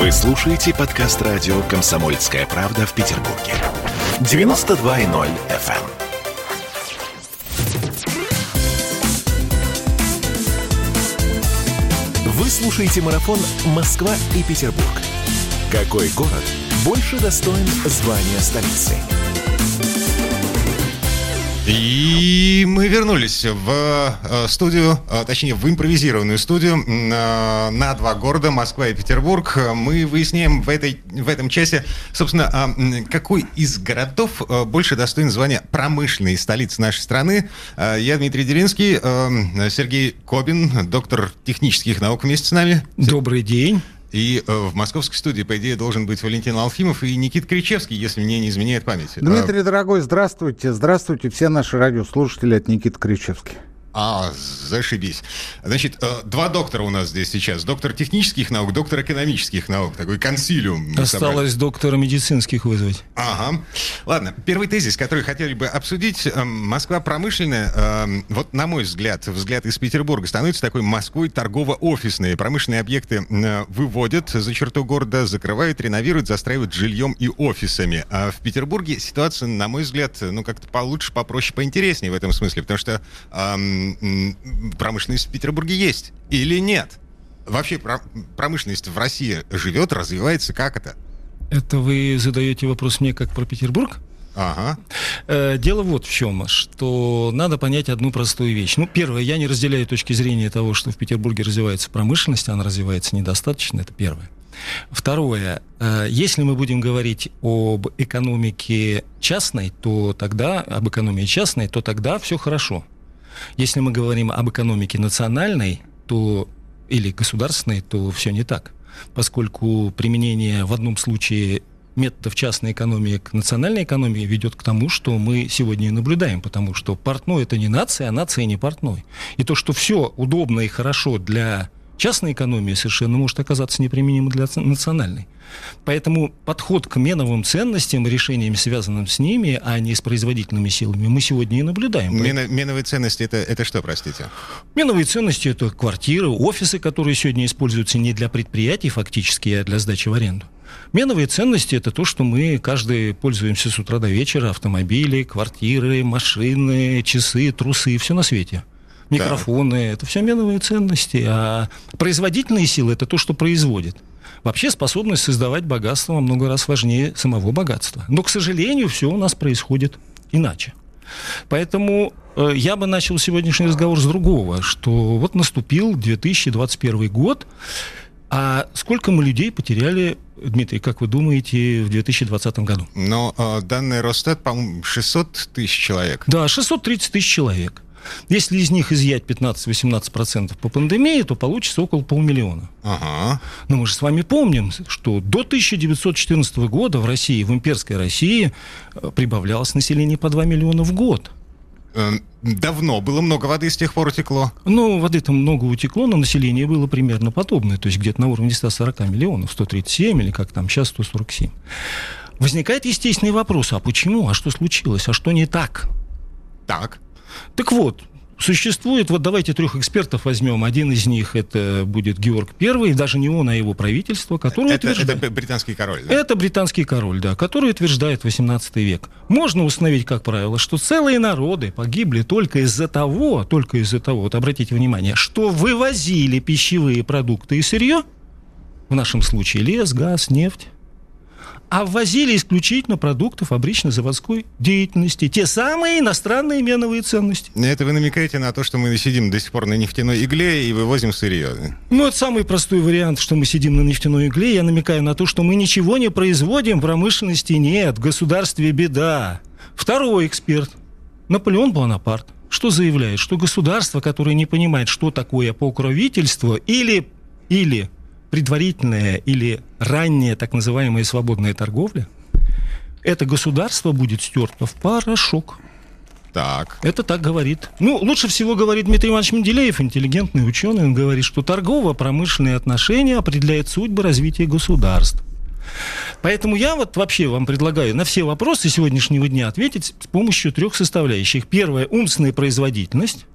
Вы слушаете подкаст радио «Комсомольская правда» в Петербурге. 92.0 FM. Вы слушаете марафон «Москва и Петербург». Какой город больше достоин звания столицы? И мы вернулись в э, студию, э, точнее, в импровизированную студию э, на два города, Москва и Петербург. Мы выясняем в, этой, в этом часе, собственно, а, какой из городов больше достоин звания промышленной столицы нашей страны. Я Дмитрий Деринский, Сергей Кобин, доктор технических наук вместе с нами. Добрый день. И э, в московской студии, по идее, должен быть Валентин Алфимов и Никит Кричевский, если мне не изменяет память. Дмитрий, а... дорогой, здравствуйте. Здравствуйте, все наши радиослушатели от Никиты Кричевский. А, зашибись. Значит, э, два доктора у нас здесь сейчас. Доктор технических наук, доктор экономических наук. Такой консилиум. Осталось доктора медицинских вызвать. Ага. Ладно, первый тезис, который хотели бы обсудить. Э, Москва промышленная, э, вот на мой взгляд, взгляд из Петербурга, становится такой Москвой торгово-офисной. Промышленные объекты выводят за черту города, закрывают, реновируют, застраивают жильем и офисами. А в Петербурге ситуация, на мой взгляд, ну как-то получше, попроще, поинтереснее в этом смысле. Потому что промышленность в Петербурге есть или нет? Вообще промышленность в России живет, развивается, как это? Это вы задаете вопрос мне как про Петербург? Ага. Э, дело вот в чем, что надо понять одну простую вещь. Ну, первое, я не разделяю точки зрения того, что в Петербурге развивается промышленность, она развивается недостаточно, это первое. Второе, э, если мы будем говорить об экономике частной, то тогда, об экономии частной, то тогда все хорошо. Если мы говорим об экономике национальной, то или государственной, то все не так. Поскольку применение в одном случае методов частной экономии к национальной экономии ведет к тому, что мы сегодня и наблюдаем, потому что портной это не нация, а нация не портной. И то, что все удобно и хорошо для частной экономии совершенно может оказаться неприменимым для национальной. Поэтому подход к меновым ценностям и решениям, связанным с ними, а не с производительными силами, мы сегодня и наблюдаем. Мено, меновые ценности это, это что, простите? Меновые ценности это квартиры, офисы, которые сегодня используются не для предприятий фактически, а для сдачи в аренду. Меновые ценности – это то, что мы каждый пользуемся с утра до вечера. Автомобили, квартиры, машины, часы, трусы, все на свете микрофоны, да. это все меновые ценности. А производительные силы это то, что производит. Вообще способность создавать богатство много раз важнее самого богатства. Но, к сожалению, все у нас происходит иначе. Поэтому э, я бы начал сегодняшний разговор с другого, что вот наступил 2021 год, а сколько мы людей потеряли, Дмитрий, как вы думаете, в 2020 году? Но э, данные Росстат, по-моему, 600 тысяч человек. Да, 630 тысяч человек. Если из них изъять 15-18% по пандемии, то получится около полмиллиона. Ага. Но мы же с вами помним, что до 1914 года в России, в имперской России, э, прибавлялось население по 2 миллиона в год. Эм, давно было много воды с тех пор утекло? Ну, воды там много утекло, но население было примерно подобное, то есть где-то на уровне 140 миллионов, 137 или как там сейчас 147. Возникает естественный вопрос, а почему, а что случилось, а что не так? Так. Так вот, Существует, вот давайте трех экспертов возьмем. Один из них это будет Георг Первый, даже не он, а его правительство, которое это, утверждает... Это британский король, да? Это британский король, да, который утверждает 18 век. Можно установить, как правило, что целые народы погибли только из-за того, только из-за того, вот обратите внимание, что вывозили пищевые продукты и сырье, в нашем случае лес, газ, нефть, а ввозили исключительно продукты фабрично-заводской деятельности. Те самые иностранные меновые ценности. Это вы намекаете на то, что мы сидим до сих пор на нефтяной игле и вывозим сырье? Ну, это самый простой вариант, что мы сидим на нефтяной игле. Я намекаю на то, что мы ничего не производим, промышленности нет, в государстве беда. Второй эксперт, Наполеон Бонапарт, что заявляет, что государство, которое не понимает, что такое покровительство или, или предварительная или ранняя так называемая свободная торговля, это государство будет стерто в порошок. Так. Это так говорит. Ну, лучше всего говорит Дмитрий Иванович Менделеев, интеллигентный ученый. Он говорит, что торгово-промышленные отношения определяют судьбы развития государств. Поэтому я вот вообще вам предлагаю на все вопросы сегодняшнего дня ответить с помощью трех составляющих. Первое – умственная производительность.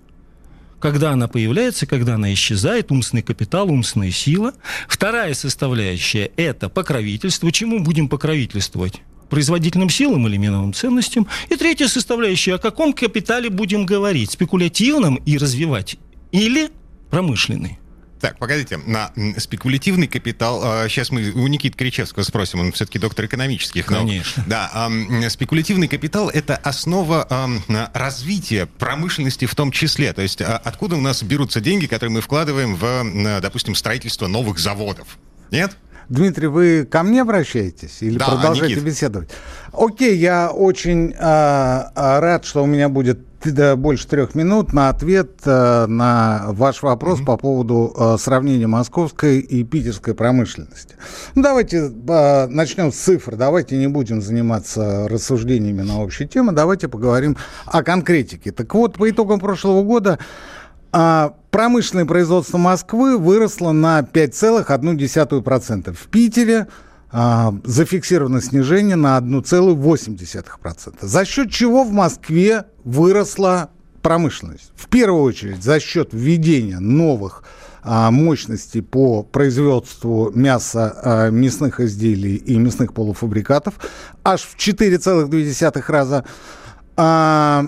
Когда она появляется, когда она исчезает, умственный капитал, умственная сила. Вторая составляющая – это покровительство. Чему будем покровительствовать? производительным силам или миновым ценностям. И третья составляющая, о каком капитале будем говорить, спекулятивном и развивать, или промышленный. Так, погодите, на спекулятивный капитал, сейчас а, мы у Никиты Кричевского спросим, он все-таки доктор экономических наук. Конечно. Да, спекулятивный капитал – это основа развития промышленности в том числе. То есть а, откуда у нас берутся деньги, которые мы вкладываем в, допустим, строительство новых заводов? Нет? Дмитрий, вы ко мне обращаетесь или да, продолжаете Никит. беседовать? Окей, я очень э, рад, что у меня будет больше трех минут на ответ э, на ваш вопрос mm-hmm. по поводу э, сравнения московской и питерской промышленности. Ну, давайте э, начнем с цифр. Давайте не будем заниматься рассуждениями на общие темы. Давайте поговорим о конкретике. Так вот, по итогам прошлого года а промышленное производство Москвы выросло на 5,1%. В Питере зафиксировано снижение на 1,8%. За счет чего в Москве выросла промышленность? В первую очередь за счет введения новых а, мощностей по производству мяса, а, мясных изделий и мясных полуфабрикатов аж в 4,2 раза. А,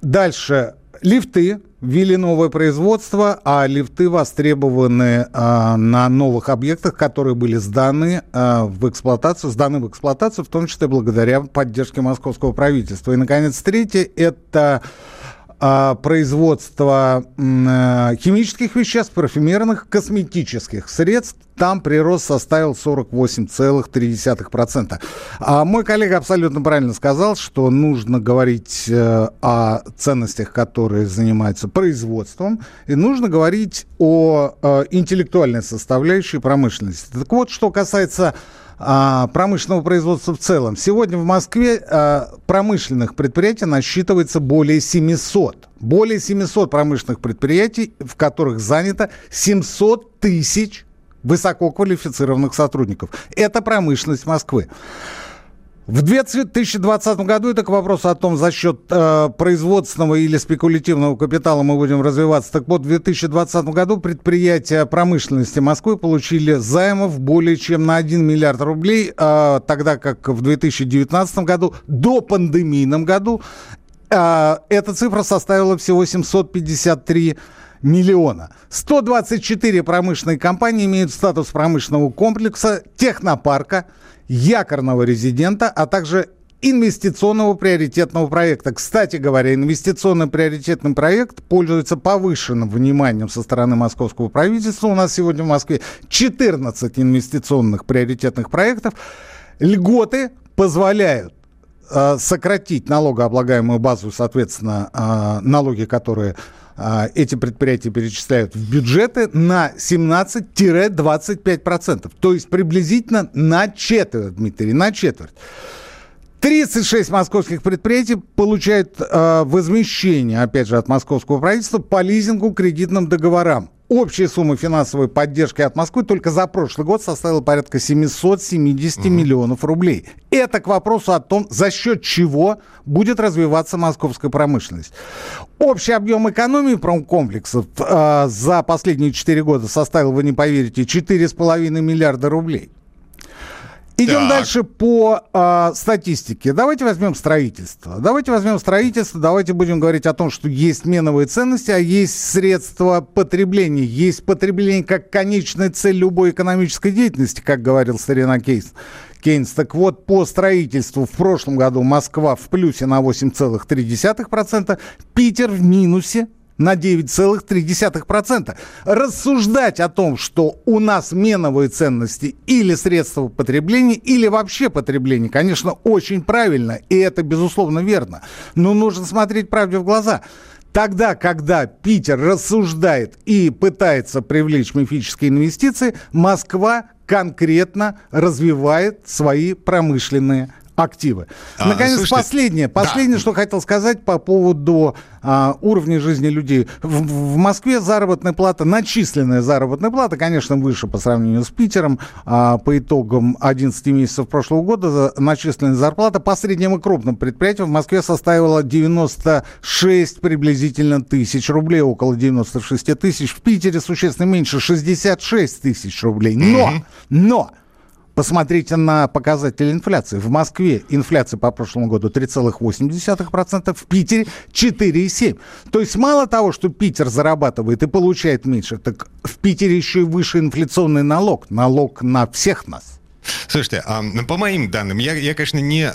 дальше лифты ввели новое производство, а лифты востребованы а, на новых объектах, которые были сданы а, в эксплуатацию, сданы в эксплуатацию, в том числе благодаря поддержке московского правительства. И, наконец, третье – это производства э, химических веществ, парфюмерных, косметических средств, там прирост составил 48,3%. А мой коллега абсолютно правильно сказал, что нужно говорить э, о ценностях, которые занимаются производством, и нужно говорить о э, интеллектуальной составляющей промышленности. Так вот, что касается а, промышленного производства в целом. Сегодня в Москве а, промышленных предприятий насчитывается более 700. Более 700 промышленных предприятий, в которых занято 700 тысяч высококвалифицированных сотрудников. Это промышленность Москвы. В 2020 году, это к вопросу о том, за счет э, производственного или спекулятивного капитала мы будем развиваться. Так вот, в 2020 году предприятия промышленности Москвы получили займов более чем на 1 миллиард рублей, э, тогда как в 2019 году, до пандемийном году, э, эта цифра составила всего 753 миллиона. 124 промышленные компании имеют статус промышленного комплекса, технопарка – якорного резидента, а также инвестиционного приоритетного проекта. Кстати говоря, инвестиционный приоритетный проект пользуется повышенным вниманием со стороны московского правительства. У нас сегодня в Москве 14 инвестиционных приоритетных проектов. Льготы позволяют э, сократить налогооблагаемую базу, соответственно, э, налоги, которые эти предприятия перечисляют в бюджеты на 17-25%. То есть приблизительно на четверть, Дмитрий, на четверть. 36 московских предприятий получают э, возмещение, опять же, от московского правительства по лизингу кредитным договорам. Общая сумма финансовой поддержки от Москвы только за прошлый год составила порядка 770 угу. миллионов рублей. Это к вопросу о том, за счет чего будет развиваться московская промышленность. Общий объем экономии промкомплексов э, за последние 4 года составил, вы не поверите, 4,5 миллиарда рублей. Идем так. дальше по э, статистике. Давайте возьмем строительство. Давайте возьмем строительство. Давайте будем говорить о том, что есть меновые ценности, а есть средства потребления. Есть потребление как конечная цель любой экономической деятельности, как говорил старина Кейс. Кейнс. Так вот, по строительству в прошлом году Москва в плюсе на 8,3%, Питер в минусе на 9,3%. Рассуждать о том, что у нас меновые ценности или средства потребления, или вообще потребление, конечно, очень правильно, и это, безусловно, верно. Но нужно смотреть правде в глаза. Тогда, когда Питер рассуждает и пытается привлечь мифические инвестиции, Москва конкретно развивает свои промышленные активы. А, Наконец, слушайте, последнее. Последнее, да. что хотел сказать по поводу а, уровня жизни людей. В, в Москве заработная плата, начисленная заработная плата, конечно, выше по сравнению с Питером. А, по итогам 11 месяцев прошлого года начисленная зарплата по средним и крупным предприятиям в Москве составила 96 приблизительно тысяч рублей, около 96 тысяч. В Питере существенно меньше, 66 тысяч рублей. Но, mm-hmm. но Посмотрите на показатели инфляции. В Москве инфляция по прошлому году 3,8%, в Питере 4,7%. То есть мало того, что Питер зарабатывает и получает меньше, так в Питере еще и выше инфляционный налог. Налог на всех нас. Слушайте, по моим данным, я, я конечно, не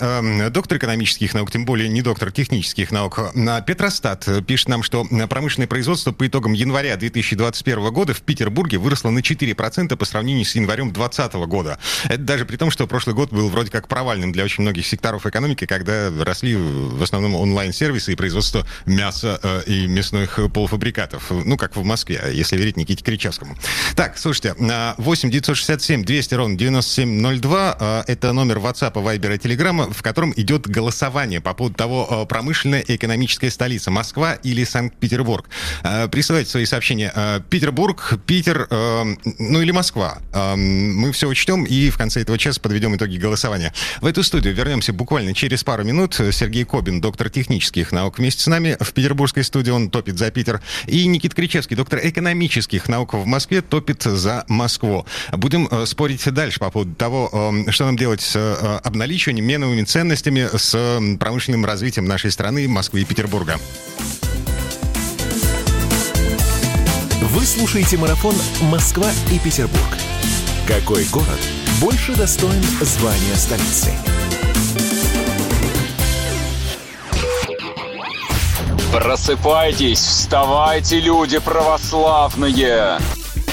доктор экономических наук, тем более не доктор технических наук. А Петростат пишет нам, что промышленное производство по итогам января 2021 года в Петербурге выросло на 4% по сравнению с январем 2020 года. Это даже при том, что прошлый год был вроде как провальным для очень многих секторов экономики, когда росли в основном онлайн-сервисы и производство мяса э, и мясных полуфабрикатов. Ну, как в Москве, если верить Никите Кричевскому. Так, слушайте, 8 967 200 ровно 97 02. А, это номер WhatsApp, Viber и Telegram, в котором идет голосование по поводу того, а, промышленная и экономическая столица Москва или Санкт-Петербург. А, присылайте свои сообщения. Петербург, Питер, ну или Москва. Мы все учтем и в конце этого часа подведем итоги голосования. В эту студию вернемся буквально через пару минут. Сергей Кобин, доктор технических наук, вместе с нами. В петербургской студии он топит за Питер. И Никит Кричевский, доктор экономических наук в Москве, топит за Москву. Будем спорить дальше по поводу того, того, эм, что нам делать с э, обналичиванием, меновыми ценностями, с промышленным развитием нашей страны, Москвы и Петербурга. Вы слушаете марафон «Москва и Петербург». Какой город больше достоин звания столицы? Просыпайтесь, вставайте, люди православные!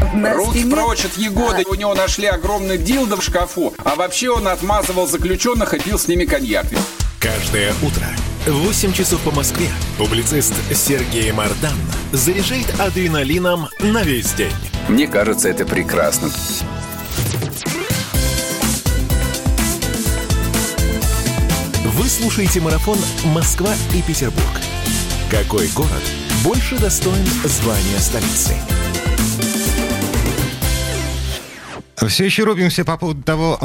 Руки прочь от Егоды. У него нашли огромный дилдо в шкафу. А вообще он отмазывал заключенных и пил с ними коньяк. Каждое утро в 8 часов по Москве публицист Сергей Мардан заряжает адреналином на весь день. Мне кажется, это прекрасно. Вы слушаете марафон «Москва и Петербург». Какой город больше достоин звания столицы? Все еще рубимся по поводу того,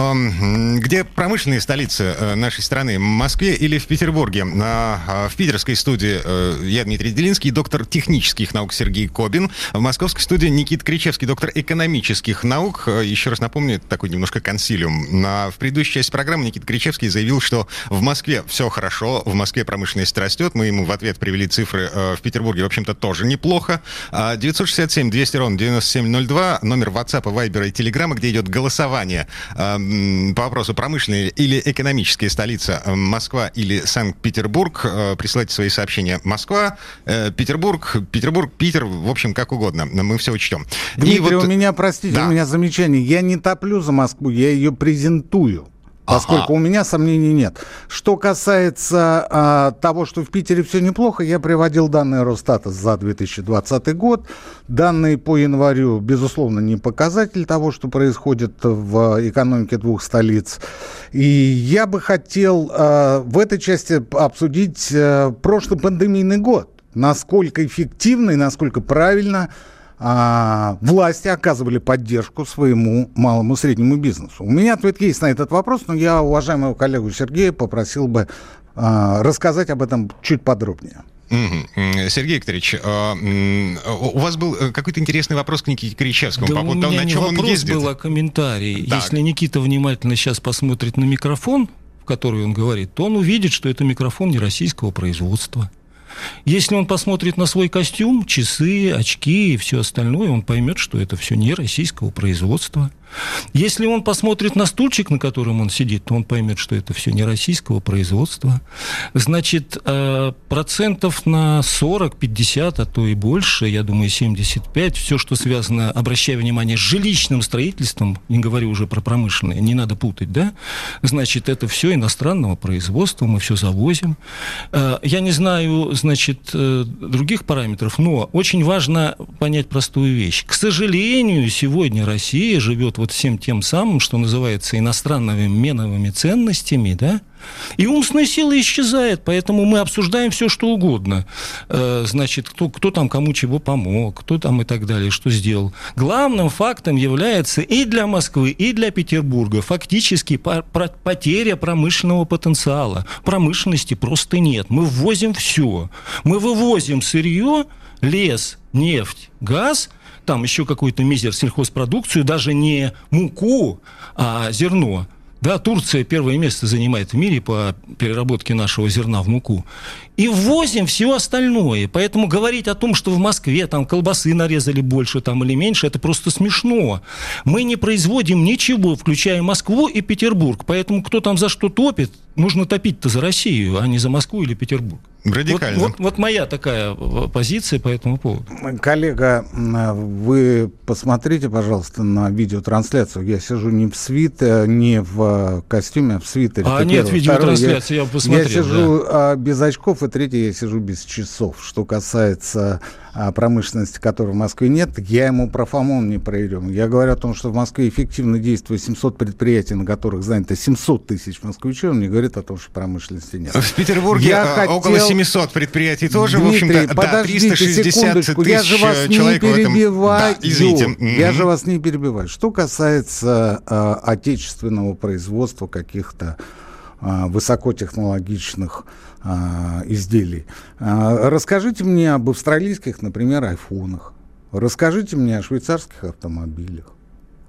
где промышленные столицы э, нашей страны, в Москве или в Петербурге. А, в питерской студии э, я Дмитрий Делинский, доктор технических наук Сергей Кобин. В московской студии Никит Кричевский, доктор экономических наук. Э, еще раз напомню, это такой немножко консилиум. В предыдущей части программы Никит Кричевский заявил, что в Москве все хорошо, в Москве промышленность растет. Мы ему в ответ привели цифры. В Петербурге, в общем-то, тоже неплохо. 967-200 ровно 9702, номер WhatsApp, Viber и Telegram, где идет голосование э, по вопросу промышленная или экономическая столица э, Москва или Санкт-Петербург. Э, присылайте свои сообщения. Москва, э, Петербург, Петербург, Питер, в общем, как угодно. Мы все учтем. Дмитрий, вот... у меня, простите, да. у меня замечание. Я не топлю за Москву, я ее презентую поскольку ага. у меня сомнений нет. Что касается а, того, что в Питере все неплохо, я приводил данные Росстата за 2020 год. Данные по январю, безусловно, не показатель того, что происходит в экономике двух столиц. И я бы хотел а, в этой части обсудить а, прошлый пандемийный год. Насколько эффективно и насколько правильно а, власти оказывали поддержку своему малому среднему бизнесу. У меня ответ есть на этот вопрос, но я уважаемого коллегу Сергея попросил бы а, рассказать об этом чуть подробнее. Сергей Викторович, а, у вас был э, какой-то интересный вопрос к Никите Кричевскому да по поводу того, на чем он ездит. был, а комментарий. Так. Если Никита внимательно сейчас посмотрит на микрофон, в который он говорит, то он увидит, что это микрофон не российского производства. Если он посмотрит на свой костюм, часы, очки и все остальное, он поймет, что это все не российского производства. Если он посмотрит на стульчик, на котором он сидит, то он поймет, что это все не российского производства. Значит, э, процентов на 40, 50, а то и больше, я думаю, 75, все, что связано, обращая внимание, с жилищным строительством, не говорю уже про промышленное, не надо путать, да, значит, это все иностранного производства, мы все завозим. Э, я не знаю, значит, э, других параметров, но очень важно понять простую вещь. К сожалению, сегодня Россия живет вот всем тем самым, что называется иностранными меновыми ценностями, да, и умственная сила исчезает, поэтому мы обсуждаем все, что угодно. Э, значит, кто, кто там кому чего помог, кто там и так далее, что сделал. Главным фактом является и для Москвы, и для Петербурга фактически потеря промышленного потенциала. Промышленности просто нет. Мы ввозим все. Мы вывозим сырье, лес, нефть, газ – там еще какой-то мизер сельхозпродукцию, даже не муку, а зерно. Да, Турция первое место занимает в мире по переработке нашего зерна в муку. И ввозим все остальное. Поэтому говорить о том, что в Москве там колбасы нарезали больше там, или меньше, это просто смешно. Мы не производим ничего, включая Москву и Петербург. Поэтому кто там за что топит, нужно топить-то за Россию, а не за Москву или Петербург. Радикально. Вот, вот, вот моя такая позиция по этому поводу. Коллега, вы посмотрите, пожалуйста, на видеотрансляцию. Я сижу не в свите, не в костюме, а в свитере. А нет первое. видеотрансляции, я, я посмотрел. Я сижу да. без очков, и третье, я сижу без часов. Что касается а, промышленности, которой в Москве нет, я ему про ФОМОН не проверю. Я говорю о том, что в Москве эффективно действует 700 предприятий, на которых занято 700 тысяч москвичей, он не говорит о том, что промышленности нет. В Петербурге я а, хотел... около 700 предприятий тоже, Дмитрий, в общем-то, да, 360 тысяч я же вас человек не перебиваю. Да, извините. Я же вас не перебиваю. Что касается э, отечественного производства каких-то э, высокотехнологичных а, изделий. А, расскажите мне об австралийских, например, айфонах. Расскажите мне о швейцарских автомобилях.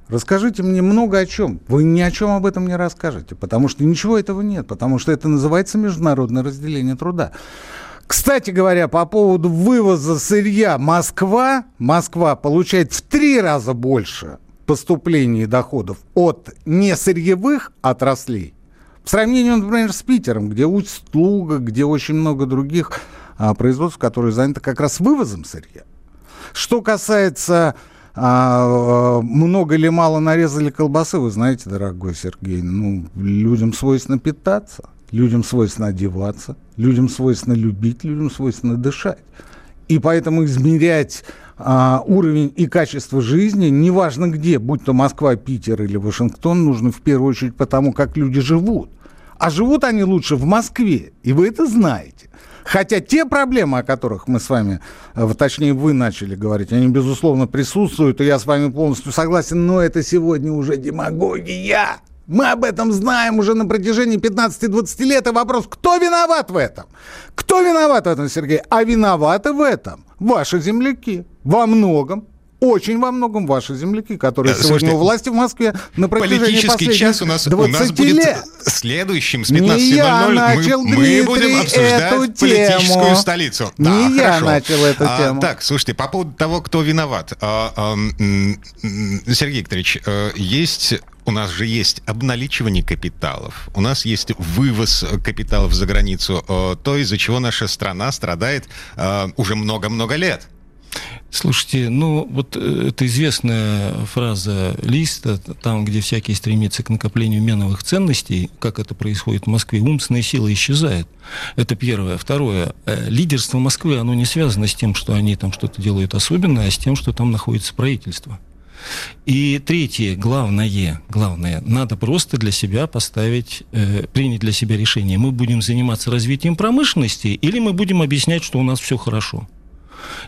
Расскажите мне много о чем. Вы ни о чем об этом не расскажете, потому что ничего этого нет, потому что это называется международное разделение труда. Кстати говоря, по поводу вывоза сырья, Москва, Москва получает в три раза больше поступлений и доходов от несырьевых отраслей, в сравнении, например, с Питером, где Усть-Луга, где очень много других а, производств, которые заняты как раз вывозом сырья. Что касается а, много или мало нарезали колбасы, вы знаете, дорогой Сергей, ну, людям свойственно питаться, людям свойственно одеваться, людям свойственно любить, людям свойственно дышать. И поэтому измерять а, уровень и качество жизни, неважно где, будь то Москва, Питер или Вашингтон, нужно в первую очередь потому, как люди живут. А живут они лучше в Москве, и вы это знаете. Хотя те проблемы, о которых мы с вами, э, точнее вы начали говорить, они, безусловно, присутствуют, и я с вами полностью согласен, но это сегодня уже демагогия. Мы об этом знаем уже на протяжении 15-20 лет. И вопрос, кто виноват в этом? Кто виноват в этом, Сергей? А виноваты в этом ваши земляки. Во многом очень во многом ваши земляки, которые Слушайте, сегодня у власти в Москве на протяжении Политический час у нас, у нас будет лет. следующим с 15.00. Мы, мы будем обсуждать эту политическую тему. столицу. Не да, я хорошо. начал эту а, тему. Так, слушайте, по поводу того, кто виноват. А, а, Сергей Викторович, а, есть у нас же есть обналичивание капиталов, у нас есть вывоз капиталов за границу, э, то, из-за чего наша страна страдает э, уже много-много лет. Слушайте, ну вот э, это известная фраза Листа, там, где всякий стремится к накоплению меновых ценностей, как это происходит в Москве, умственная сила исчезает. Это первое. Второе. Лидерство Москвы, оно не связано с тем, что они там что-то делают особенное, а с тем, что там находится правительство. И третье, главное, главное, надо просто для себя поставить, э, принять для себя решение. Мы будем заниматься развитием промышленности или мы будем объяснять, что у нас все хорошо.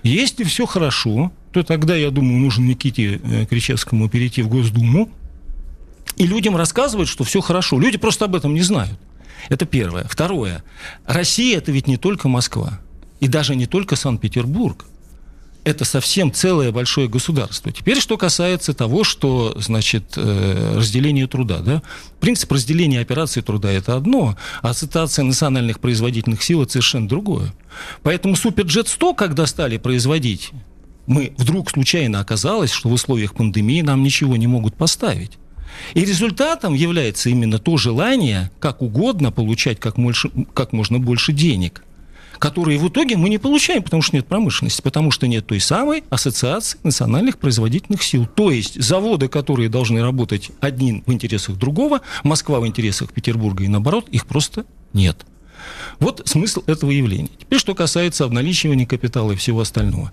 Если все хорошо, то тогда, я думаю, нужно Никите э, Кричевскому перейти в Госдуму и людям рассказывать, что все хорошо. Люди просто об этом не знают. Это первое. Второе. Россия – это ведь не только Москва. И даже не только Санкт-Петербург это совсем целое большое государство. Теперь, что касается того, что, значит, э, разделение труда, да? Принцип разделения операции труда – это одно, а ассоциация национальных производительных сил – это совершенно другое. Поэтому Суперджет 100, когда стали производить, Мы вдруг случайно оказалось, что в условиях пандемии нам ничего не могут поставить. И результатом является именно то желание как угодно получать как, больше, как можно больше денег, которые в итоге мы не получаем, потому что нет промышленности, потому что нет той самой ассоциации национальных производительных сил. То есть заводы, которые должны работать один в интересах другого, Москва в интересах Петербурга и наоборот, их просто нет. Вот смысл этого явления. Теперь, что касается обналичивания капитала и всего остального.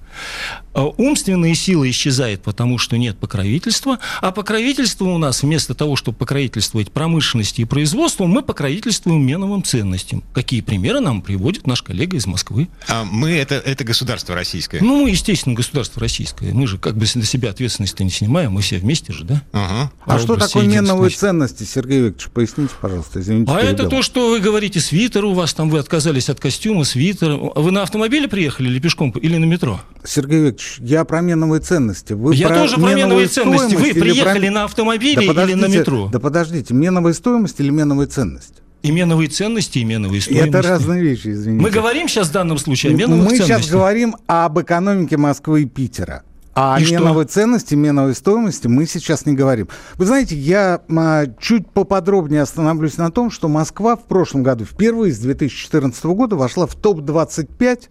А, умственная сила исчезает, потому что нет покровительства, а покровительство у нас вместо того, чтобы покровительствовать промышленности и производству, мы покровительствуем меновым ценностям. Какие примеры нам приводит наш коллега из Москвы? А мы это, это государство российское? Ну, мы, естественно, государство российское. Мы же как бы на себя ответственность-то не снимаем, мы все вместе же, да? Ага. А, а что такое меновые ценности, Сергей Викторович? Поясните, пожалуйста, извините. А это то, что вы говорите, свитер у вас там, вы отказались от костюма, свитера. Вы на автомобиле приехали или пешком, или на метро? Сергей Викторович, я про меновые ценности. Вы я про тоже про меновые ценности. Вы приехали про... на автомобиле да или на метро? Да подождите, меновая стоимость или меновая ценность? И меновые ценности, и меновые стоимости. Это разные вещи, извините. Мы говорим сейчас в данном случае о меновых Мы ценностях. сейчас говорим об экономике Москвы и Питера. А и меновой что? ценности, меновой стоимости мы сейчас не говорим. Вы знаете, я а, чуть поподробнее остановлюсь на том, что Москва в прошлом году, впервые с 2014 года, вошла в топ-25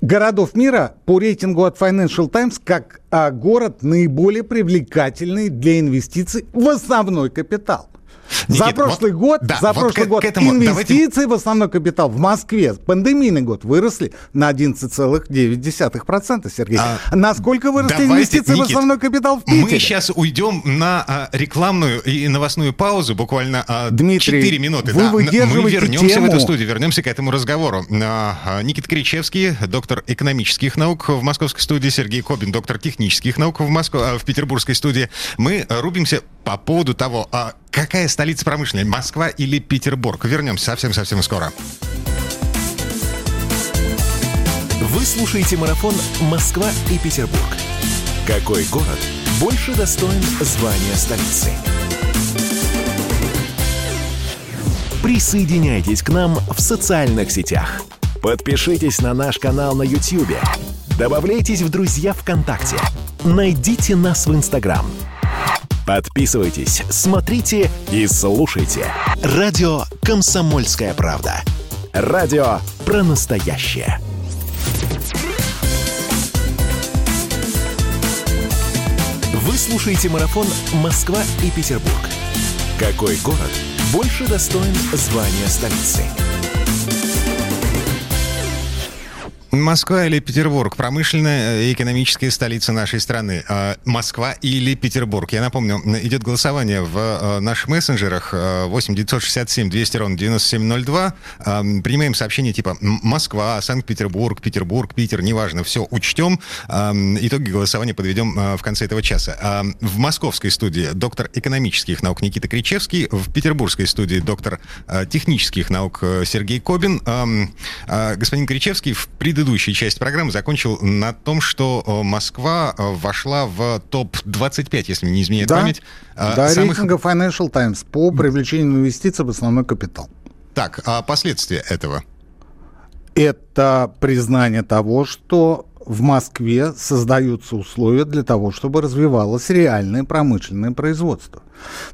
городов мира по рейтингу от Financial Times как а, город наиболее привлекательный для инвестиций в основной капитал. Никит, за прошлый вот, год, да, за вот прошлый к, год к этому, инвестиции давайте... в основной капитал в Москве, пандемийный год, выросли на 11,9%, Сергей. А, Насколько выросли давайте, инвестиции Никит, в основной капитал в Питере? Мы сейчас уйдем на а, рекламную и новостную паузу, буквально а, Дмитрий, 4 минуты. Вы да, мы вернемся тему. в эту студию, вернемся к этому разговору. А, а, Никит Кричевский, доктор экономических наук в московской студии, Сергей Кобин, доктор технических наук в, Москве, а, в петербургской студии. Мы рубимся по поводу того, а какая столица промышленной, Москва или Петербург? Вернемся совсем-совсем скоро. Вы слушаете марафон «Москва и Петербург». Какой город больше достоин звания столицы? Присоединяйтесь к нам в социальных сетях. Подпишитесь на наш канал на YouTube. Добавляйтесь в друзья ВКонтакте. Найдите нас в Инстаграм – Подписывайтесь, смотрите и слушайте. Радио «Комсомольская правда». Радио про настоящее. Вы слушаете марафон «Москва и Петербург». Какой город больше достоин звания столицы? Москва или Петербург? Промышленная и экономическая столица нашей страны. А, Москва или Петербург? Я напомню, идет голосование в а, наших мессенджерах 8 967 200 ровно 9702. А, принимаем сообщения типа Москва, Санкт-Петербург, Петербург, Питер, неважно, все учтем. Итоги голосования подведем в конце этого часа. В московской студии доктор экономических наук Никита Кричевский, в петербургской студии доктор технических наук Сергей Кобин. Господин Кричевский в предыдущем предыдущая часть программы закончил на том, что э, Москва э, вошла в топ-25, если не изменяет да, память. Э, да, самых... рейтинга Financial Times по привлечению инвестиций в основной капитал. Так, а последствия этого? Это признание того, что в Москве создаются условия для того, чтобы развивалось реальное промышленное производство.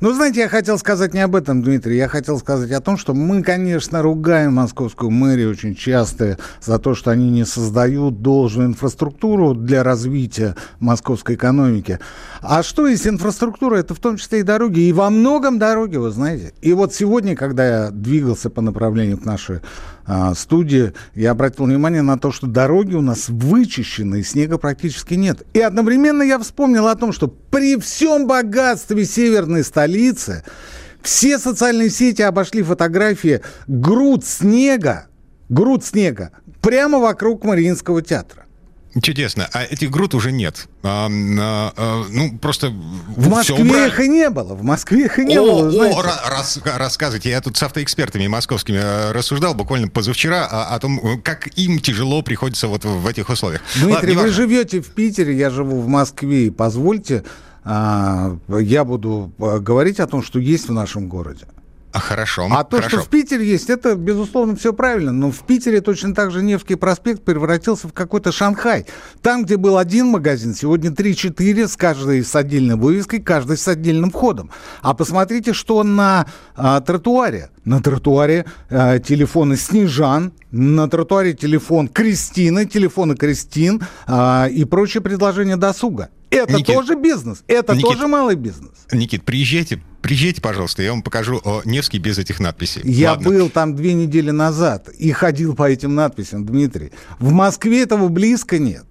Ну, знаете, я хотел сказать не об этом, Дмитрий. Я хотел сказать о том, что мы, конечно, ругаем московскую мэрию очень часто за то, что они не создают должную инфраструктуру для развития московской экономики. А что есть инфраструктура? Это в том числе и дороги. И во многом дороги, вы знаете. И вот сегодня, когда я двигался по направлению к нашей а, студии, я обратил внимание на то, что дороги у нас вычищены, и снега практически нет. И одновременно я вспомнил о том, что при всем богатстве северной столицы все социальные сети обошли фотографии груд снега, груд снега прямо вокруг Мариинского театра. Чудесно. А этих груд уже нет. А, а, а, ну, просто... В Москве их и не было. В Москве их и не о, было. О, рас, рассказывайте. Я тут с автоэкспертами московскими э, рассуждал буквально позавчера о, о том, как им тяжело приходится вот в этих условиях. Дмитрий, Ладно, вы живете в Питере, я живу в Москве. Позвольте, а, я буду э, говорить о том, что есть в нашем городе. А хорошо. А то, хорошо. что в Питере есть, это, безусловно, все правильно. Но в Питере точно так же Невский проспект превратился в какой-то Шанхай. Там, где был один магазин, сегодня 3-4, с каждой с отдельной вывеской, каждый с отдельным входом. А посмотрите, что на а, тротуаре. На тротуаре а, телефоны Снежан, на тротуаре телефон Кристины, телефоны Кристин а, и прочие предложения досуга. Это Никит, тоже бизнес. Это Никит, тоже малый бизнес. Никит, приезжайте, приезжайте, пожалуйста, я вам покажу о, Невский без этих надписей. Я Ладно. был там две недели назад и ходил по этим надписям, Дмитрий. В Москве этого близко нет.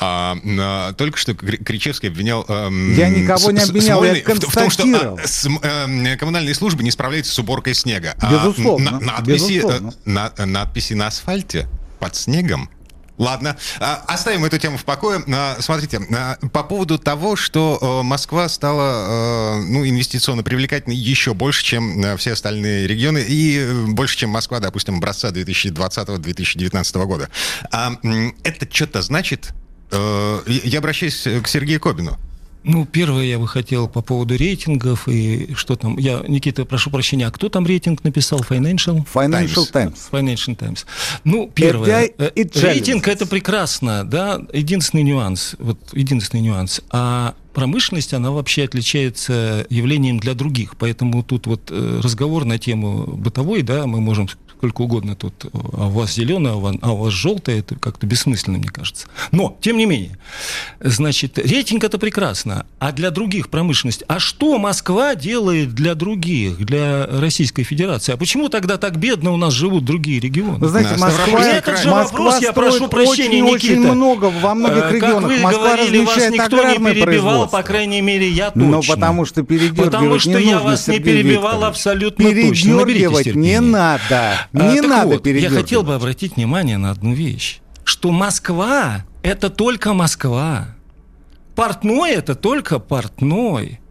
А, а, только что Кри- Кричевский обвинял... эм, Я никого не обвинял, я Смольный в, в том, что констатировал. а, с- эм, коммунальные службы не справляются с уборкой снега. А, Безусловно, на- надписи, э, безусловно. на- надписи на асфальте под снегом. Ладно, а, оставим эту тему в покое. А, Смотрите, а, по поводу того, что э, Москва стала э, ну, инвестиционно привлекательной еще больше, чем э, все остальные регионы, и э, больше, чем Москва, допустим, образца 2020-2019 года. А, Это что-то значит? Э, Я обращаюсь к Сергею Кобину. Ну, первое я бы хотел по поводу рейтингов и что там. Я, Никита, прошу прощения, а кто там рейтинг написал? Financial? Financial Times. Times. Financial Times. Ну, первое. Э, и рейтинг это прекрасно, да. Единственный нюанс, вот единственный нюанс. А промышленность, она вообще отличается явлением для других. Поэтому тут вот э, разговор на тему бытовой, да, мы можем сколько угодно тут, а у вас зеленое, а у вас, а желтое, это как-то бессмысленно, мне кажется. Но, тем не менее, значит, рейтинг это прекрасно, а для других промышленность, а что Москва делает для других, для Российской Федерации? А почему тогда так бедно у нас живут другие регионы? Вы знаете, На Москва, Этот же Москва вопрос, я прошу прощения, очень, Никита. очень много во многих Э, регионах. Как вы Москва говорили, вас никто не перебивал, по крайней мере, я точно. Ну, потому что передергивать Потому что не я нужно, вас не Сергей перебивал Викторович. абсолютно точно. Передергивать не надо. А, Не так надо вот, Я передергивать. хотел бы обратить внимание на одну вещь. Что Москва – это только Москва. Портной – это только портной.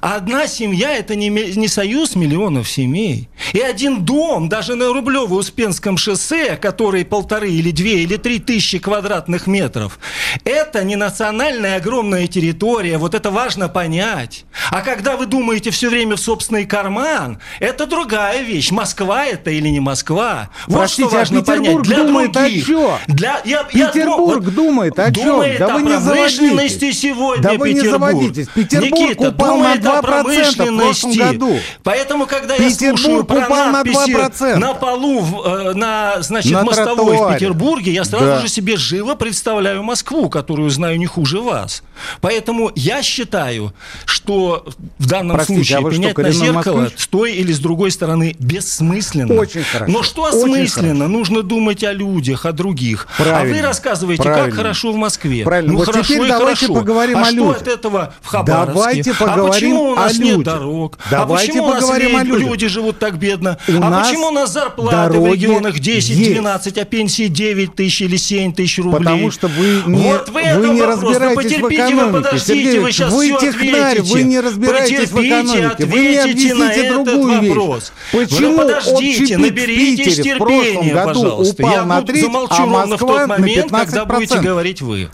А одна семья – это не, не союз миллионов семей. И один дом, даже на Рублево-Успенском шоссе, который полторы или две или три тысячи квадратных метров, это не национальная огромная территория. Вот это важно понять. А когда вы думаете все время в собственный карман, это другая вещь. Москва это или не Москва. Вот Простите, что а важно Петербург понять. Для думает о других. чём? Для, я, я Петербург дум- думает о чём? думает Да о вы не промышленности заводитесь. сегодня Да вы не заводитесь. Петербург Никита, упал на о 2% в прошлом году. Поэтому, когда я слушаю про на надписи 2%. на полу, в, э, на, значит, На мостовой в тротуаре. Петербурге, я сразу Да. же себе живо представляю Москву, которую знаю не хуже вас. Поэтому я считаю, что в данном Простите, случае а вы что, на зеркало москвич? с той или с другой стороны бессмысленно. Очень хорошо. Но что Очень осмысленно? Нужно думать о людях, о других. А Правильно. вы рассказываете, Правильно. как хорошо в Москве. Правильно. Ну Вот хорошо теперь и давайте хорошо. поговорим а о что людях. от этого в Хабаровске? Давайте а поговорим почему у нас нет дорог? Давайте а почему у нас поговорим о люди живут так бедно? У а почему у нас зарплаты в регионах 10, есть. 12, а пенсии 9 тысяч или 7 тысяч рублей? Потому что вы не, вот в этом вы не вопрос. Ну, разбираетесь в экономике. Вы подождите, Сергей вы сейчас вы все технарь, ответите. вы не разбираетесь в Потерпите, экономике. Вы мне ответите объясните на этот другую вещь. вопрос. Почему ну, подождите, в наберитесь Питере в прошлом году пожалуйста. упал Я на буду- треть, замолчу а ровно в Москва тот момент, когда 15%? будете говорить вы.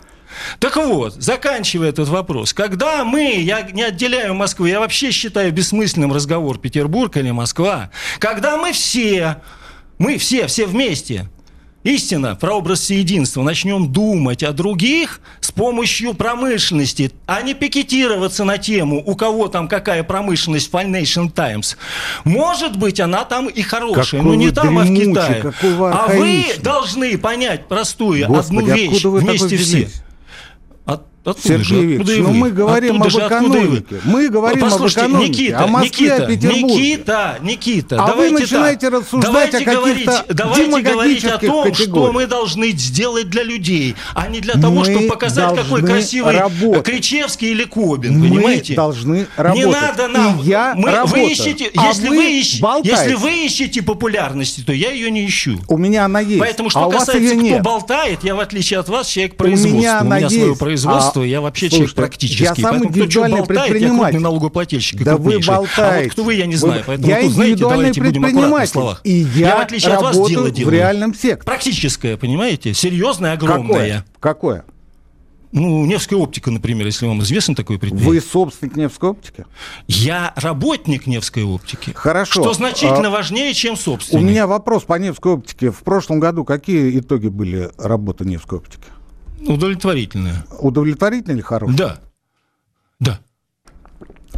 Так вот, заканчивая этот вопрос, когда мы, я не отделяю Москву, я вообще считаю бессмысленным разговор Петербург или Москва, когда мы все, мы все, все вместе, истина, прообраз всеединства, начнем думать о других с помощью промышленности, а не пикетироваться на тему, у кого там какая промышленность в Financial Times. Может быть, она там и хорошая, Какой но не там, а в дремучий, Китае. а вы должны понять простую Господи, одну вещь вместе все. взялись? От- откуда Сергей же? Викторович, ну вы? мы говорим об откуда вы? экономике. Мы говорим об Послушайте, экономике, Никита, о Москве, Никита, о Петербурге. Никита, Никита, А вы начинаете так. рассуждать давайте о каких-то говорить, давайте говорить о том, что мы должны сделать для людей, а не для того, Мы чтобы показать, какой красивый работать. Кричевский или Кобин, Мы понимаете? должны работать. Не надо нам. И я мы, работаю. Вы ищете, А если, вы ищ- если вы ищете популярности, то я ее не ищу. У меня она есть, Поэтому, что а у касается, кто нет. болтает, я, в отличие от вас, человек У производства. меня она свое есть. производство, А, я вообще слушайте, человек практический. я сам Поэтому кто индивидуальный болтает, я предприниматель. налогоплательщик. и Да вы крупнейший. А вот болтаете. кто вы, я не Вы- знаю. Поэтому я тут, знаете, индивидуальный давайте будем аккуратны в словах. И я, в отличие от вас, дело в делаю. реальном секторе. Практическое, понимаете? Серьезное, огромное. Какое? Какое? Ну, Невская оптика, например, если вам известно такое предприятие. Вы собственник Невской оптики? Я работник Невской оптики. Хорошо. Что значительно А, важнее, чем У собственник. меня вопрос по Невской оптике. В прошлом году какие итоги были работы Невской оптики? Удовлетворительное. Удовлетворительно или хорошие? Да. Да.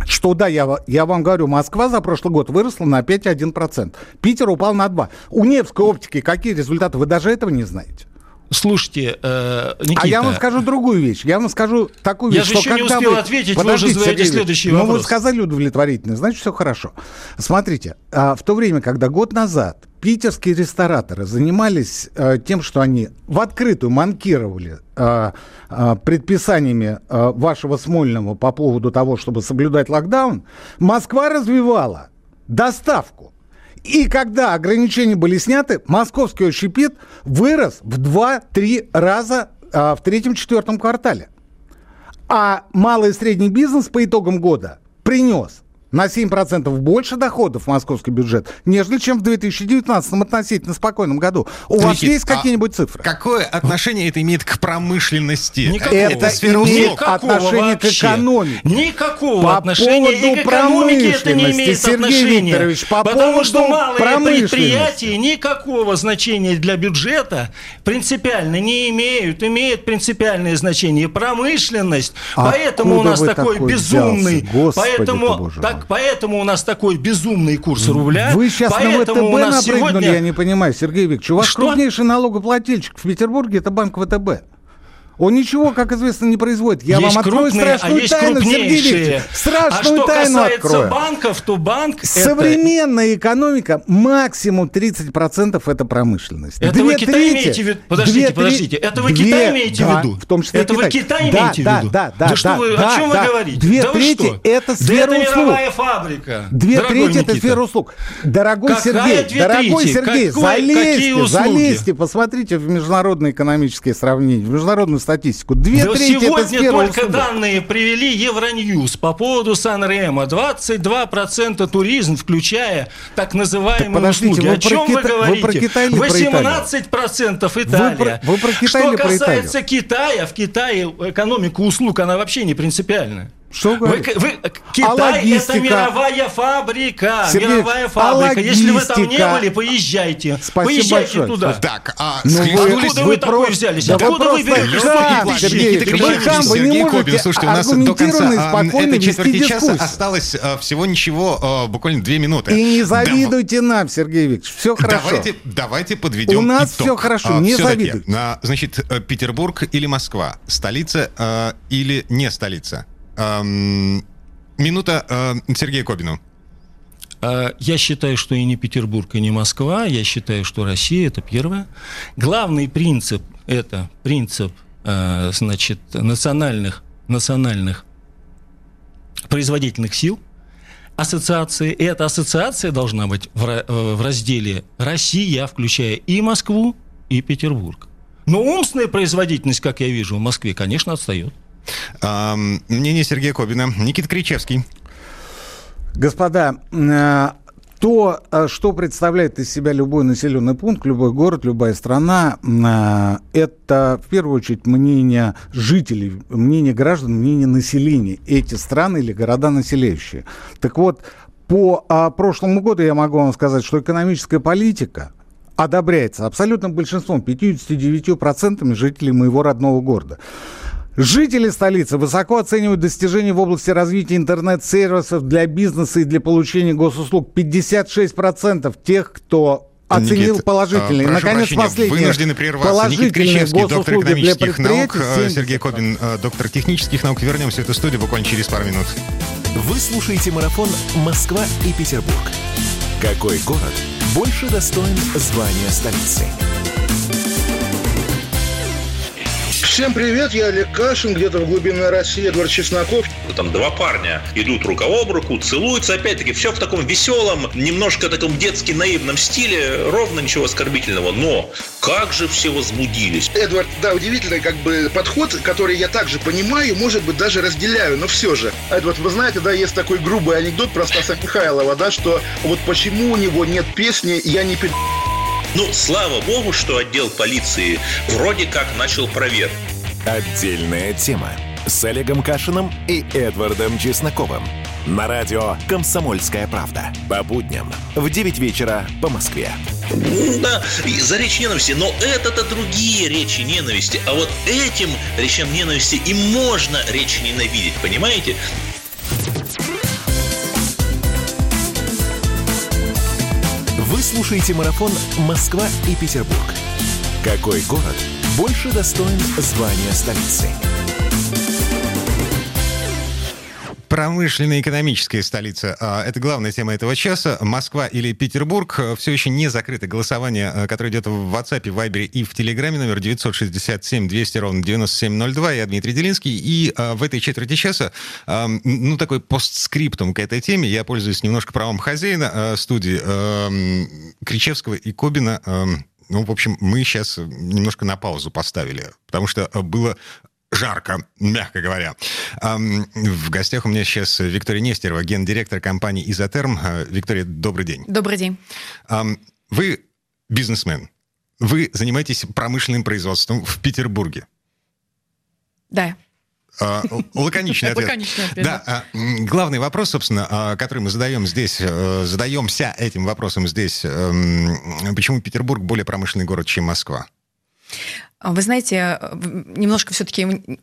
Что да, я, я вам говорю, Москва за прошлый год выросла на 5,1%. Питер упал на 2%. У Невской оптики какие результаты? Вы даже этого не знаете. Слушайте, э, Никита, А я вам скажу другую вещь. Я вам скажу такую Я вещь, же что еще не успел вы... ответить, вы Подождите, уже задаете следующий Ну, вы вопрос. сказали удовлетворительно, значит, все хорошо. Смотрите, а, в то время, когда год назад питерские рестораторы занимались э, тем, что они в открытую манкировали э, э, предписаниями э, вашего Смольного по поводу того, чтобы соблюдать локдаун, Москва развивала доставку. И когда ограничения были сняты, московский общепит вырос в 2-3 раза а, в третьем-четвертом квартале. А малый и средний бизнес по итогам года принес на 7% больше доходов в московский бюджет, нежели чем в 2019 относительно спокойном году. У вас Никит, есть а какие-нибудь цифры? Какое отношение это имеет к промышленности? Никакого. Это сфера имеет услуг. отношение к вообще. экономике. Никакого По отношения и поводу к экономике это не имеет Сергей отношения. Викторович, по потому поводу что малые предприятия никакого значения для бюджета принципиально не имеют. Имеет принципиальное значение промышленность. Откуда поэтому у нас такой, такой безумный. взялся? Господи ты, поэтому, так, поэтому у нас такой безумный курс рубля. Вы сейчас на ВТБ напрыгнули, сегодня... я не понимаю, Сергей Викторович. У вас Что? крупнейший налогоплательщик в Петербурге – это банк ВТБ. Он ничего, как известно, не производит. Я есть вам открою крупные, а страшную есть тайну, Сергей крупнейшие. Викторович. а Страшную что тайну касается открою. банков, то банк это- Современная экономика максимум 30% это промышленность. Это Две вы Китай трети- имеете в виду? Подождите, две подождите. Это вы две- Китай имеете в да, виду? В том числе Это вы Китай. Китай да, имеете в да, виду? Да, да, Да что да, вы- да, о чем да. вы говорите? Две Да трети что? это Да сфера это услуг. мировая фабрика. Две дорогой трети это сфера услуг. Дорогой Сергей, дорогой? Сергей, залезьте, залезьте, посмотрите в международные экономические сравнения, в международную статистику. Две Да трети это сегодня сфера только услуг. данные привели Евроньюз по поводу Сан-Рема. 22% туризм, включая так называемые Так подождите, услуги. вы О чем про вы Китай- вы говорите? про Китай или про Италию? 18% Италия. про- вы про Китай Что или про касается Китая, в Китае экономика услуг, она вообще не принципиальная. Что вы Вы, говорите? вы- Китай логистика? это мировая фабрика. Сергей мировая а фабрика. Если вы там не были, поезжайте. Спасибо Поезжайте большое. туда. Так, а Ну, вы- Откуда вы такой просто- взялись? Да Откуда вы вы берете столько хам, вещей? Сергей вы вы не Сергей можете Кобин. Слушайте, у нас до конца а, этой четверти часа осталось а, всего ничего, а, буквально две минуты. И не завидуйте нам, Сергей Викторович. Все хорошо. Давайте, давайте подведем У нас итог. всё хорошо, А, не завидуйте. а, Значит, э, Петербург или Москва? Столица а, или не столица? Ам, Минута а, Сергею Кобину. А, Я считаю, что и не Петербург, и не Москва. Я считаю, что Россия это первое. Главный принцип это принцип э, значит, национальных, национальных производительных сил ассоциации. И эта ассоциация должна быть в, э, в разделе Россия, включая и Москву, и Петербург. Но умственная производительность, как я вижу, в Москве, конечно, отстает. Мнение Сергея Кобина. Никита Кричевский. Господа, э, то, э, что представляет из себя любой населенный пункт, любой город, любая страна, э, это в первую очередь мнение жителей, мнение граждан, мнение населения, эти страны или города населяющие. Так вот, по а, прошлому году я могу вам сказать, что экономическая политика одобряется абсолютным большинством, 59% жителей моего родного города. Жители столицы высоко оценивают достижения в области развития интернет-сервисов для бизнеса и для получения госуслуг. 56% тех, кто оценил Никит, положительно. а, И, прошу наконец, прощения, последнее. Вынуждены прерваться. Никит Положительные Кричевский, доктор госуслуги для экономических наук. предприятий э, Сергей 70%. Кобин, э, доктор технических наук. Вернемся в эту студию буквально через пару минут. Вы слушаете марафон «Москва и Петербург». Какой город больше достоин звания столицы? Всем привет, я Олег Кашин, где-то в глубине России, Эдвард Чесноков. Там два парня идут рука об руку, целуются. Опять-таки, все в таком веселом, немножко таком детски наивном стиле, ровно ничего оскорбительного. Но как же все возбудились. Эдвард, да, удивительный как бы подход, который я также понимаю, может быть, даже разделяю, но все же. Эдвард, вы знаете, да, есть такой грубый анекдот про Стаса Михайлова, да, что вот почему у него нет песни «Я не пи***». Ну, слава богу, что отдел полиции вроде как начал проверку. Отдельная тема с Олегом Кашиным и Эдвардом Чесноковым. На радио «Комсомольская правда». По будням в 9 вечера по Москве. Да, за речь ненависти, но это-то другие речи ненависти. А вот этим речам ненависти и можно речь ненавидеть, понимаете? Вы слушаете марафон «Москва и Петербург». Какой город больше достоин звания столицы? Промышленно-экономическая столица а, – это главная тема этого часа. Москва или Петербург. Все еще не закрыто голосование, а, которое идет в WhatsApp, Viber и в Телеграме. Номер 967 200 ровно 9702. Я Дмитрий Делинский. И а, в этой четверти часа, ну, такой постскриптум к этой теме. Я пользуюсь немножко правом хозяина студии Кричевского и Кобина. Ну, в общем, мы сейчас немножко на паузу поставили, потому что было жарко, мягко говоря. В гостях у меня сейчас Виктория Нестерова, гендиректор компании «Изотерм». А, Виктория, добрый день. Добрый день. Вы бизнесмен. Вы занимаетесь промышленным производством в Петербурге. Да. А, лаконичный ответ. Лаконичный ответ. Да. А, главный вопрос, собственно, который мы задаем здесь, э, задаемся этим вопросом здесь. Эм, почему Петербург более промышленный город, чем Москва? Вы знаете, немножко все-таки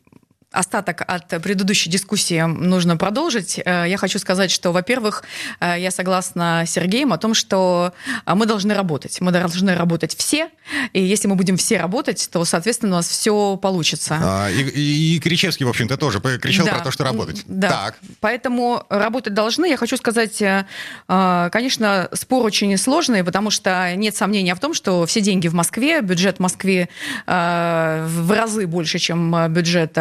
остаток от предыдущей дискуссии нужно продолжить. Э, я хочу сказать, что, во-первых, э, я согласна с Сергеем о том, что э, мы должны работать. Мы должны работать все, и если мы будем все работать, то, соответственно, у нас все получится. А, и, и, и Кричевский, в общем-то, тоже кричал да, про то, что работать. Да. Так. Поэтому работать должны. Я хочу сказать, конечно, спор очень сложный, потому что нет сомнения в том, что все деньги в Москве, бюджет Москвы в разы больше, чем бюджет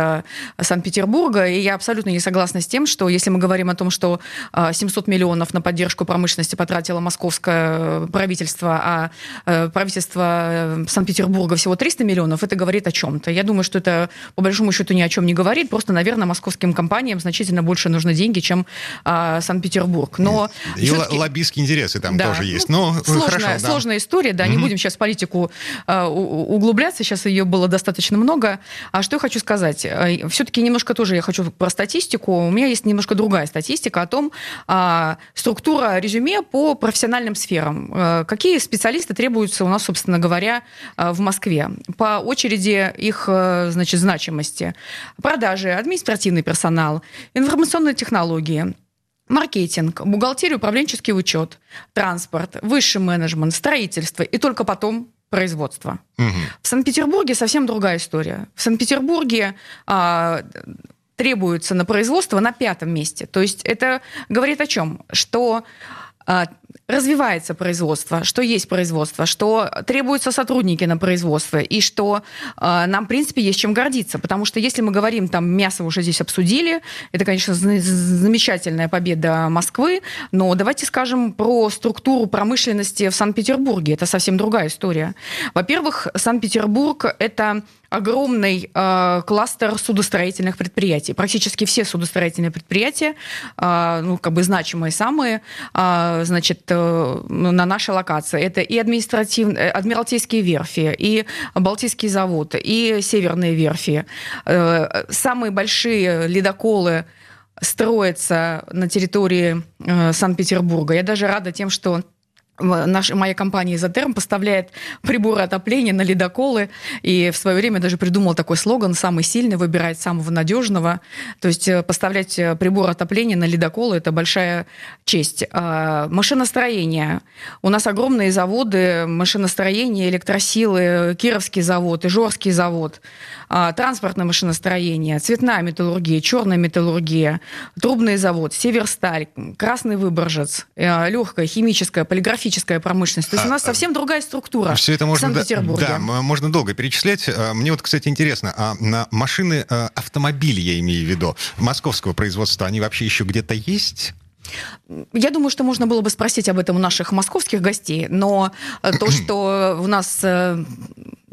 Санкт-Петербурга, и я абсолютно не согласна с тем, что если мы говорим о том, что 700 а, миллионов на поддержку промышленности потратило московское правительство, а э, правительство э, Санкт-Петербурга всего 300 миллионов, это говорит о чем-то. Я думаю, что это по большому счету ни о чем не говорит, просто, наверное, московским компаниям значительно больше нужны деньги, чем а, Санкт-Петербург. Но и лоббистские интересы там да, тоже есть. Но ну, сложная, хорошо, да. сложная история, да, угу. не будем сейчас в политику а, углубляться, сейчас ее было достаточно много. А что я хочу сказать? Все-таки немножко тоже я хочу про статистику. У меня есть немножко другая статистика о том, а, структура резюме по профессиональным сферам. А, какие специалисты требуются у нас, собственно говоря, а, в Москве? По очереди их, а, значит, значимости. Продажи, административный персонал, информационные технологии, маркетинг, бухгалтерия, управленческий учет, транспорт, высший менеджмент, строительство и только потом производства. Угу. В Санкт-Петербурге совсем другая история. В Санкт-Петербурге а, требуется на производство на пятом месте. То есть это говорит о чем? Что а, развивается производство, что есть производство, что требуются сотрудники на производство, и что э, нам, в принципе, есть чем гордиться. Потому что если мы говорим, там, мясо уже здесь обсудили, это, конечно, замечательная победа Москвы, но давайте скажем про структуру промышленности в Санкт-Петербурге. Это совсем другая история. Во-первых, Санкт-Петербург – это огромный э, кластер судостроительных предприятий. Практически все судостроительные предприятия, э, ну, как бы значимые самые, э, значит, э, на нашей локации. Это и административные, э, адмиралтейские верфи, и Балтийский завод, и северные верфи. Э, самые большие ледоколы строятся на территории э, Санкт-Петербурга. Я даже рада тем, что наша, моя компания «Изотерм» поставляет приборы отопления на ледоколы, и в свое время даже придумал такой слоган «Самый сильный выбирает самого надежного». То есть э, поставлять э, прибор отопления на ледоколы – это большая честь. А, машиностроение. У нас огромные заводы машиностроения, электросилы, Кировский завод, Ижорский завод, транспортное машиностроение, цветная металлургия, черная металлургия, трубный завод, Северсталь, Красный Выборжец, э, легкая, химическая, полиграфическая промышленность. То есть у нас а, совсем другая структура Все это можно, в Санкт-Петербурге. Да, можно долго перечислять. А, мне вот, кстати, интересно, а на машины, а, автомобили, я имею в виду, московского производства, они вообще еще где-то есть? Я думаю, что можно было бы спросить об этом у наших московских гостей, но э, то, что у нас э,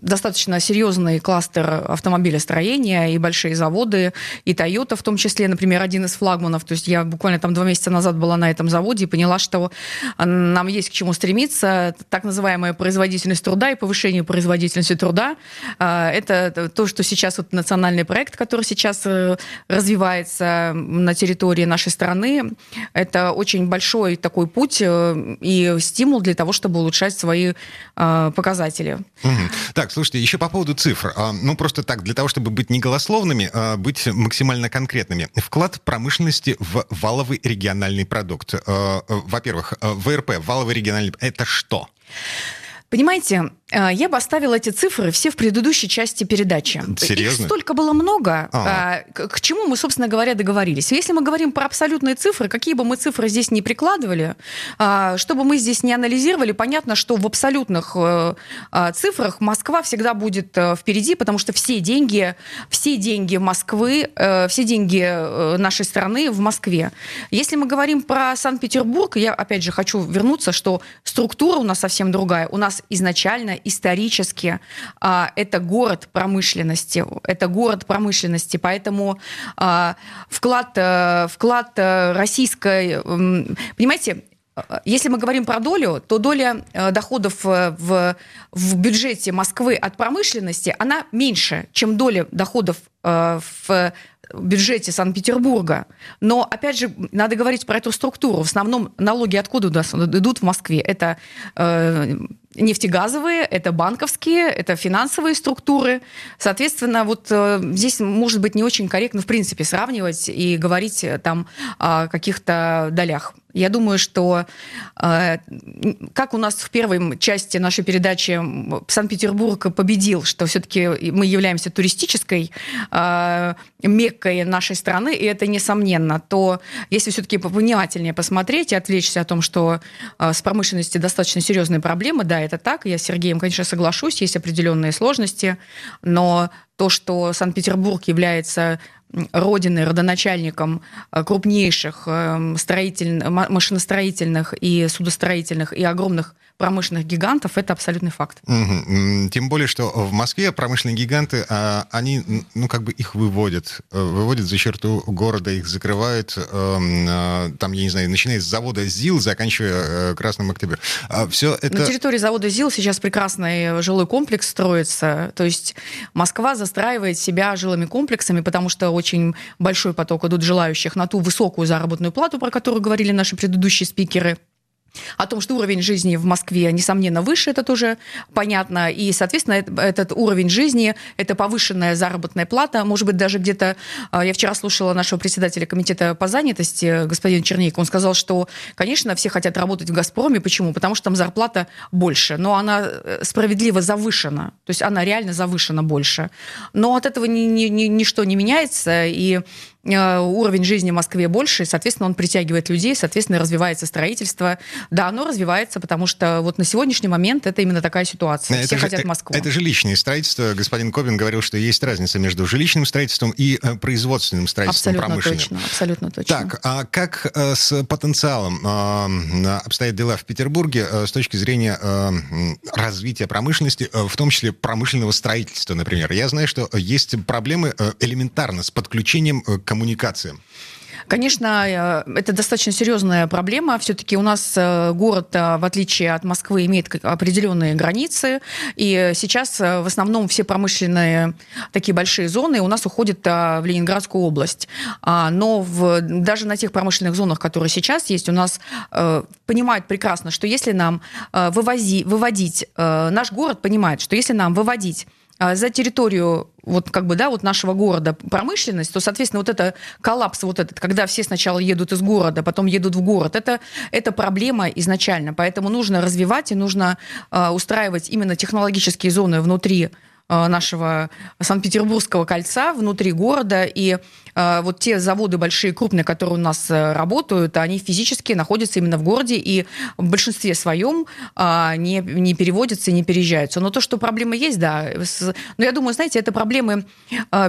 достаточно серьезный кластер автомобилестроения и большие заводы, и Toyota в том числе, например, один из флагманов. То есть я буквально там два месяца назад была на этом заводе и поняла, что нам есть к чему стремиться. Так называемая производительность труда и повышение производительности труда – это то, что сейчас вот национальный проект, который сейчас э, развивается на территории нашей страны, это очень большой такой путь э, и стимул для того, чтобы улучшать свои э, показатели. Так, слушайте, еще по поводу цифр. А, ну, просто так, для того, чтобы быть не голословными, а быть максимально конкретными. Вклад промышленности в валовый региональный продукт. А, во-первых, ВРП, валовый региональный... Это что? Понимаете, э, я бы оставила эти цифры все в предыдущей части передачи. Серьезно? Их столько было много. А. К чему мы, собственно говоря, договорились? Если мы говорим про абсолютные цифры, какие бы мы цифры здесь не прикладывали, а, чтобы мы здесь не анализировали, понятно, что в абсолютных э, а, цифрах Москва всегда будет э, впереди, потому что все деньги, все деньги Москвы, все деньги нашей страны в Москве. Если мы говорим про Санкт-Петербург, я опять же хочу вернуться, что структура у нас совсем другая. У нас изначально исторически а, это город промышленности, это город промышленности, поэтому а, вклад, а, вклад э, российской, понимаете, если мы говорим про долю, то доля э, доходов в, в бюджете Москвы от промышленности, она меньше, чем доля доходов в бюджете Санкт-Петербурга. Но, опять же, надо говорить про эту структуру. В основном налоги откуда у нас идут в Москве? Это э, нефтегазовые, это банковские, это финансовые структуры. Соответственно, вот э, здесь может быть не очень корректно, в принципе, сравнивать и говорить э, там о каких-то долях. Я думаю, что э, как у нас в первой части нашей передачи Санкт-Петербург победил, что все-таки мы являемся туристической э, меккой нашей страны, и это несомненно, то если все-таки повнимательнее посмотреть и отвлечься о том, что э, с промышленностью достаточно серьезные проблемы, да, это так, я с Сергеем, конечно, соглашусь, есть определенные сложности, но то, что Санкт-Петербург является родиной, родоначальником э, крупнейших эм, строитель, машиностроительных и судостроительных и огромных промышленных гигантов, это абсолютный факт. Угу. Тем более, что в Москве промышленные гиганты, а, они, ну, как бы их выводят, э, выводят за черту города, их закрывают, эм, а, там, я не знаю, начиная с завода ЗИЛ, заканчивая э, Красным Октябрем. А Все это... На территории завода ЗИЛ сейчас прекрасный жилой комплекс строится, то есть Москва застраивает себя жилыми комплексами, потому что очень большой поток идут желающих на ту высокую заработную плату, про которую говорили наши предыдущие спикеры. О том, что уровень жизни в Москве, несомненно, выше, это тоже понятно. И, соответственно, этот уровень жизни, это повышенная заработная плата. Может быть, даже где-то... А, я вчера слушала нашего председателя комитета по занятости, господина Чернейка. Он сказал, что, конечно, все хотят работать в «Газпроме». Почему? Потому что там зарплата больше. Но она э, справедливо завышена. То есть она реально завышена больше. Но от этого ни, ни, ни, ничто не меняется. И Э, уровень жизни в Москве больше, и, соответственно, он притягивает людей, соответственно, развивается строительство. Да, оно развивается, потому что вот на сегодняшний момент это именно такая ситуация. Это Все же, хотят Москву. Это жилищное строительство. Господин Кобин говорил, что есть разница между жилищным строительством и э, производственным строительством абсолютно промышленным. Точно, абсолютно точно. Так, а как э, с потенциалом обстоят дела в Петербурге с точки зрения развития промышленности, в том числе промышленного строительства, например? Я знаю, что есть проблемы элементарно с подключением коммуникациям? Конечно, э, это достаточно серьезная проблема. Все-таки у нас э, город, э, в отличие от Москвы, имеет определенные границы. И сейчас в основном все промышленные такие большие зоны у нас уходят в Ленинградскую область. А, но в, даже на тех промышленных зонах, которые сейчас есть, у нас понимают прекрасно, что если нам вывози, выводить, наш город понимает, что если нам выводить за территорию вот как бы, да, вот нашего города промышленность, то, соответственно, вот это коллапс, вот этот, когда все сначала едут из города, потом едут в город, это, это проблема изначально. Поэтому нужно развивать и нужно э, устраивать именно технологические зоны внутри нашего Санкт-Петербургского кольца внутри города. И э, вот те заводы большие, крупные, которые у нас э, работают, они физически находятся именно в городе и в большинстве своем не, не переводятся и не переезжаются. Но то, что проблемы есть, да. Но я думаю, знаете, это проблемы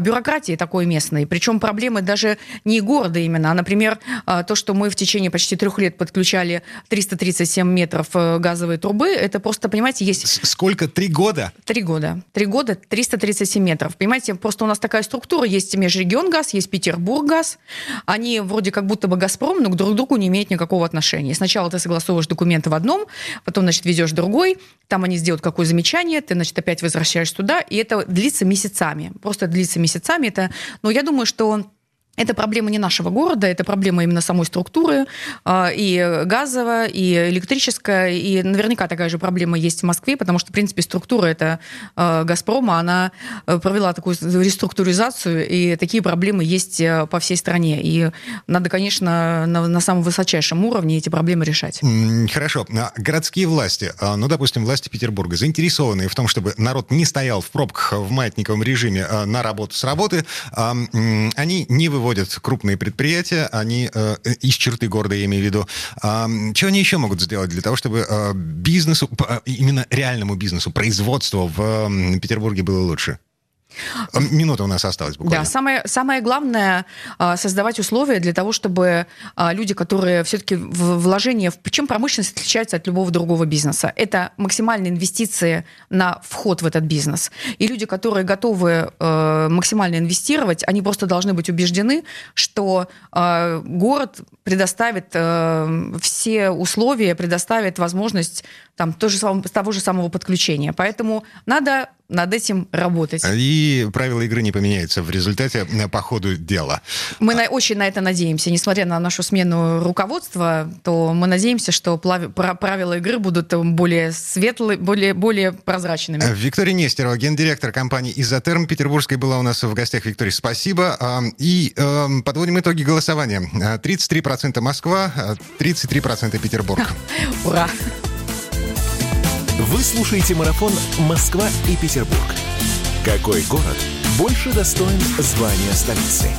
бюрократии такой местной. Причем проблемы даже не города именно, а, например, то, что мы в течение почти трех лет подключали 337 метров газовой трубы, это просто, понимаете, есть... Сколько? Три года? Три года. Три года года 337 метров. Понимаете, просто у нас такая структура, есть межрегион газ, есть Петербург газ. Они вроде как будто бы Газпром, но к друг другу не имеют никакого отношения. Сначала ты согласовываешь документы в одном, потом, значит, везешь другой, там они сделают какое замечание, ты, значит, опять возвращаешь туда, и это длится месяцами. Просто длится месяцами. Это, но я думаю, что это проблема не нашего города, это проблема именно самой структуры, а, и газовая, и электрическая, и наверняка такая же проблема есть в Москве, потому что, в принципе, структура это а, «Газпрома», она э, провела такую реструктуризацию, и такие проблемы есть э, по всей стране. И надо, конечно, на, на самом высочайшем уровне эти проблемы решать. Хорошо. А городские власти, ну, допустим, власти Петербурга, заинтересованные в том, чтобы народ не стоял в пробках в маятниковом режиме на работу с работы, они не выводят выводят крупные предприятия, они э, из черты города, я имею в виду. Э, что они еще могут сделать для того, чтобы э, бизнесу, именно реальному бизнесу, производству в Петербурге было лучше? Минута у нас осталась буквально. Да, самое, самое главное а, создавать условия для того, чтобы а, люди, которые все-таки вложения, в, чем промышленность отличается от любого другого бизнеса, это максимальные инвестиции на вход в этот бизнес. И люди, которые готовы максимально инвестировать, они просто должны быть убеждены, что город предоставит все условия, предоставит возможность там, то же, того же самого подключения. Поэтому надо над этим работать. И правила игры не поменяются в результате э, по ходу дела. Мы на, очень на это надеемся. Несмотря на нашу смену руководства, то мы надеемся, что правила игры будут более светлые, более, более прозрачными. Э, Виктория Нестерова, гендиректор компании «Изотерм» Петербургской была у нас в гостях. Виктория, спасибо. И эм, подводим итоги голосования. 33% Москва, 33% Петербург. Ура! Вы слушаете марафон «Москва и Петербург». Какой город больше достоин звания столицы?